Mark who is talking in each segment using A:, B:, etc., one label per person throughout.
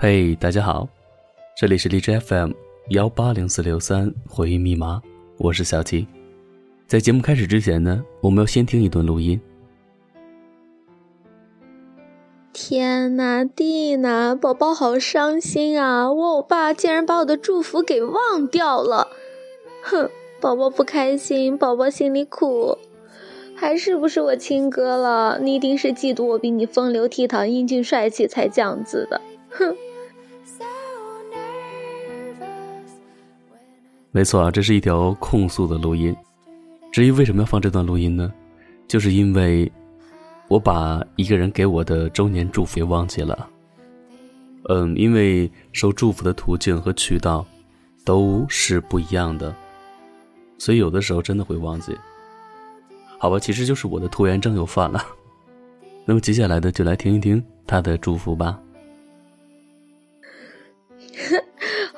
A: 嘿，大家好，这里是荔枝 FM 幺八零四六三回忆密码，我是小七。在节目开始之前呢，我们要先听一段录音。
B: 天呐，地呐，宝宝好伤心啊！我欧巴竟然把我的祝福给忘掉了，哼，宝宝不开心，宝宝心里苦，还是不是我亲哥了？你一定是嫉妒我比你风流倜傥、英俊帅气才这样子的，哼。
A: 没错啊，这是一条控诉的录音。至于为什么要放这段录音呢？就是因为。我把一个人给我的周年祝福给忘记了，嗯，因为收祝福的途径和渠道都是不一样的，所以有的时候真的会忘记。好吧，其实就是我的拖延症又犯了。那么接下来的就来听一听他的祝福吧。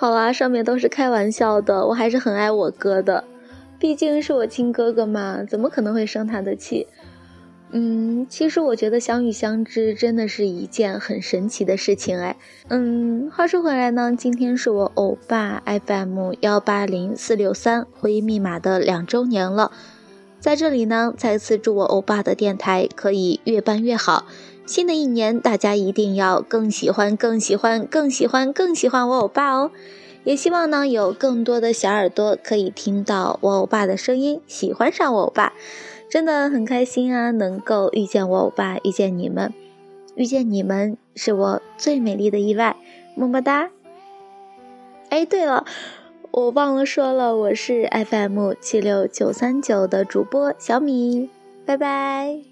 B: 好啦，上面都是开玩笑的，我还是很爱我哥的，毕竟是我亲哥哥嘛，怎么可能会生他的气？嗯，其实我觉得相遇相知真的是一件很神奇的事情哎。嗯，话说回来呢，今天是我欧巴 FM 幺八零四六三回忆密码的两周年了，在这里呢，再次祝我欧巴的电台可以越办越好。新的一年，大家一定要更喜欢、更喜欢、更喜欢、更喜欢我欧巴哦！也希望呢，有更多的小耳朵可以听到我欧巴的声音，喜欢上我欧巴。真的很开心啊，能够遇见我欧巴，遇见你们，遇见你们是我最美丽的意外，么么哒。哎，对了，我忘了说了，我是 FM 七六九三九的主播小米，拜拜。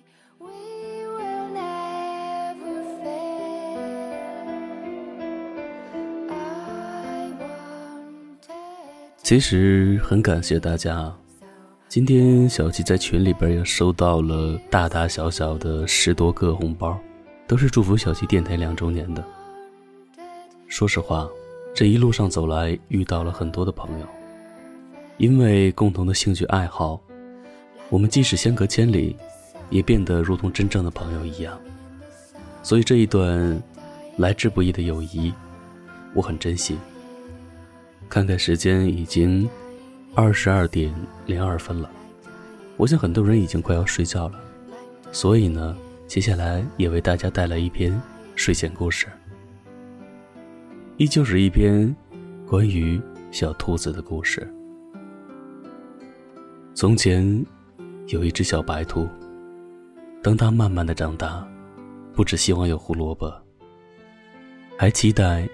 A: 其实很感谢大家。今天小七在群里边也收到了大大小小的十多个红包，都是祝福小七电台两周年的。说实话，这一路上走来遇到了很多的朋友，因为共同的兴趣爱好，我们即使相隔千里，也变得如同真正的朋友一样。所以这一段来之不易的友谊，我很珍惜。看看时间，已经。二十二点零二分了，我想很多人已经快要睡觉了，所以呢，接下来也为大家带来一篇睡前故事，依旧是一篇关于小兔子的故事。从前有一只小白兔，当它慢慢的长大，不只希望有胡萝卜，还期待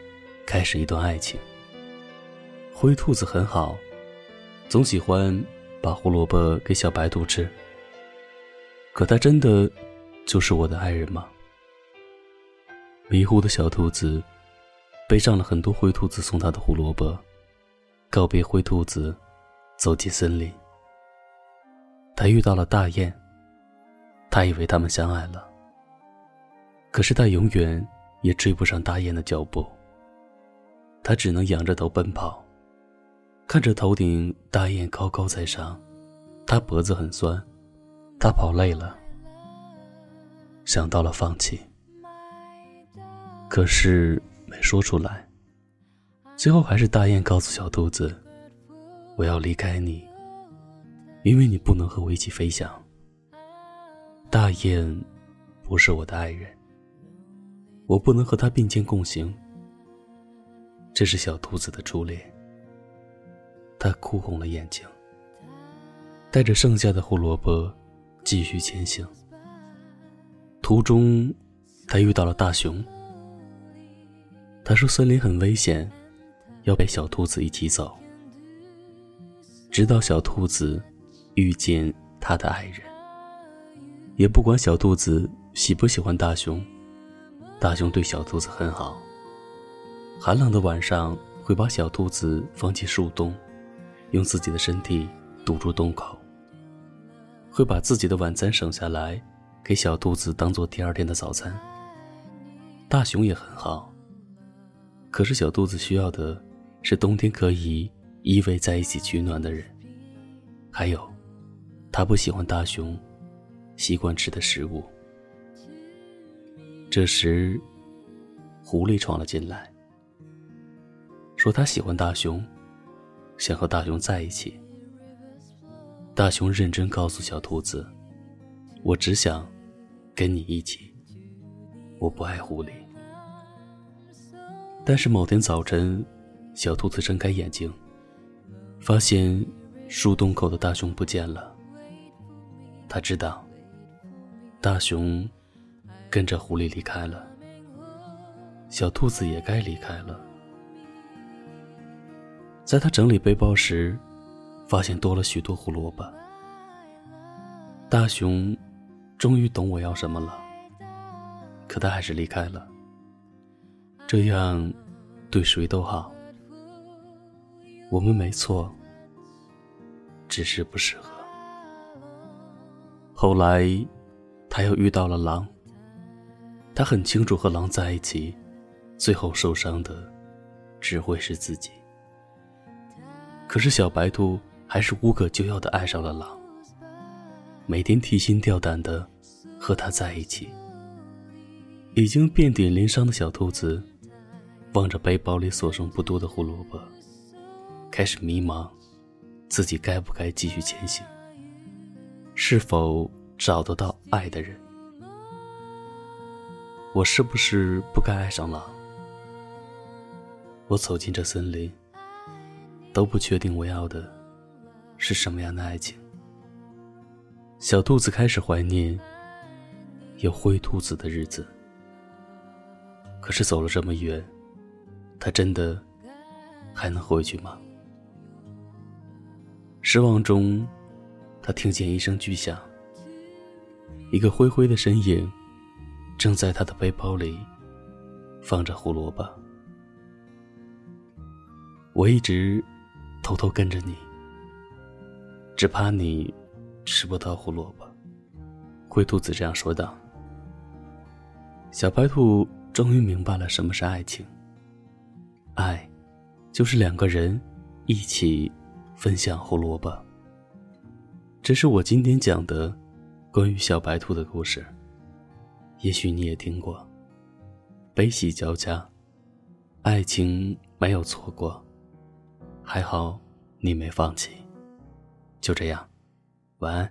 A: 开始一段爱情。灰兔子很好。总喜欢把胡萝卜给小白兔吃。可他真的就是我的爱人吗？迷糊的小兔子背上了很多灰兔子送他的胡萝卜，告别灰兔子，走进森林。他遇到了大雁，他以为他们相爱了。可是他永远也追不上大雁的脚步，他只能仰着头奔跑。看着头顶大雁高高在上，他脖子很酸，他跑累了，想到了放弃，可是没说出来。最后还是大雁告诉小兔子：“我要离开你，因为你不能和我一起飞翔。”大雁不是我的爱人，我不能和他并肩共行。这是小兔子的初恋。他哭红了眼睛，带着剩下的胡萝卜继续前行。途中，他遇到了大熊。他说：“森林很危险，要陪小兔子一起走。”直到小兔子遇见他的爱人，也不管小兔子喜不喜欢大熊，大熊对小兔子很好。寒冷的晚上，会把小兔子放进树洞。用自己的身体堵住洞口，会把自己的晚餐省下来，给小兔子当做第二天的早餐。大熊也很好，可是小兔子需要的是冬天可以依偎在一起取暖的人，还有，他不喜欢大熊习惯吃的食物。这时，狐狸闯了进来，说他喜欢大熊，想和大熊在一起。大熊认真告诉小兔子：“我只想跟你一起，我不爱狐狸。”但是某天早晨，小兔子睁开眼睛，发现树洞口的大熊不见了。他知道，大熊跟着狐狸离开了，小兔子也该离开了。在他整理背包时，发现多了许多胡萝卜。大熊终于懂我要什么了，可他还是离开了。这样，对谁都好。我们没错，只是不适合。后来，他又遇到了狼。他很清楚，和狼在一起，最后受伤的只会是自己。可是小白兔还是无可救药的爱上了狼，每天提心吊胆的和他在一起。已经遍体鳞伤的小兔子。望着背包里所剩不多的胡萝卜，开始迷茫，自己该不该继续前行？是否找得到爱的人？我是不是不该爱上狼？我走进这森林，都不确定我要的是什么样的爱情。小兔子开始怀念有灰兔子的日子，可是走了这么远。他真的还能回去吗？失望中，他听见一声巨响，一个灰灰的身影正在他的背包里放着胡萝卜。我一直偷偷跟着你，只怕你吃不到胡萝卜。灰兔子这样说道。小白兔终于明白了什么是爱情。爱，就是两个人一起分享胡萝卜。这是我今天讲的关于小白兔的故事。也许你也听过，悲喜交加，爱情没有错过，还好你没放弃。就这样，晚安。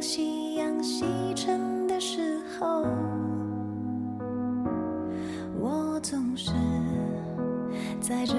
C: 夕阳西沉的时候，我总是在这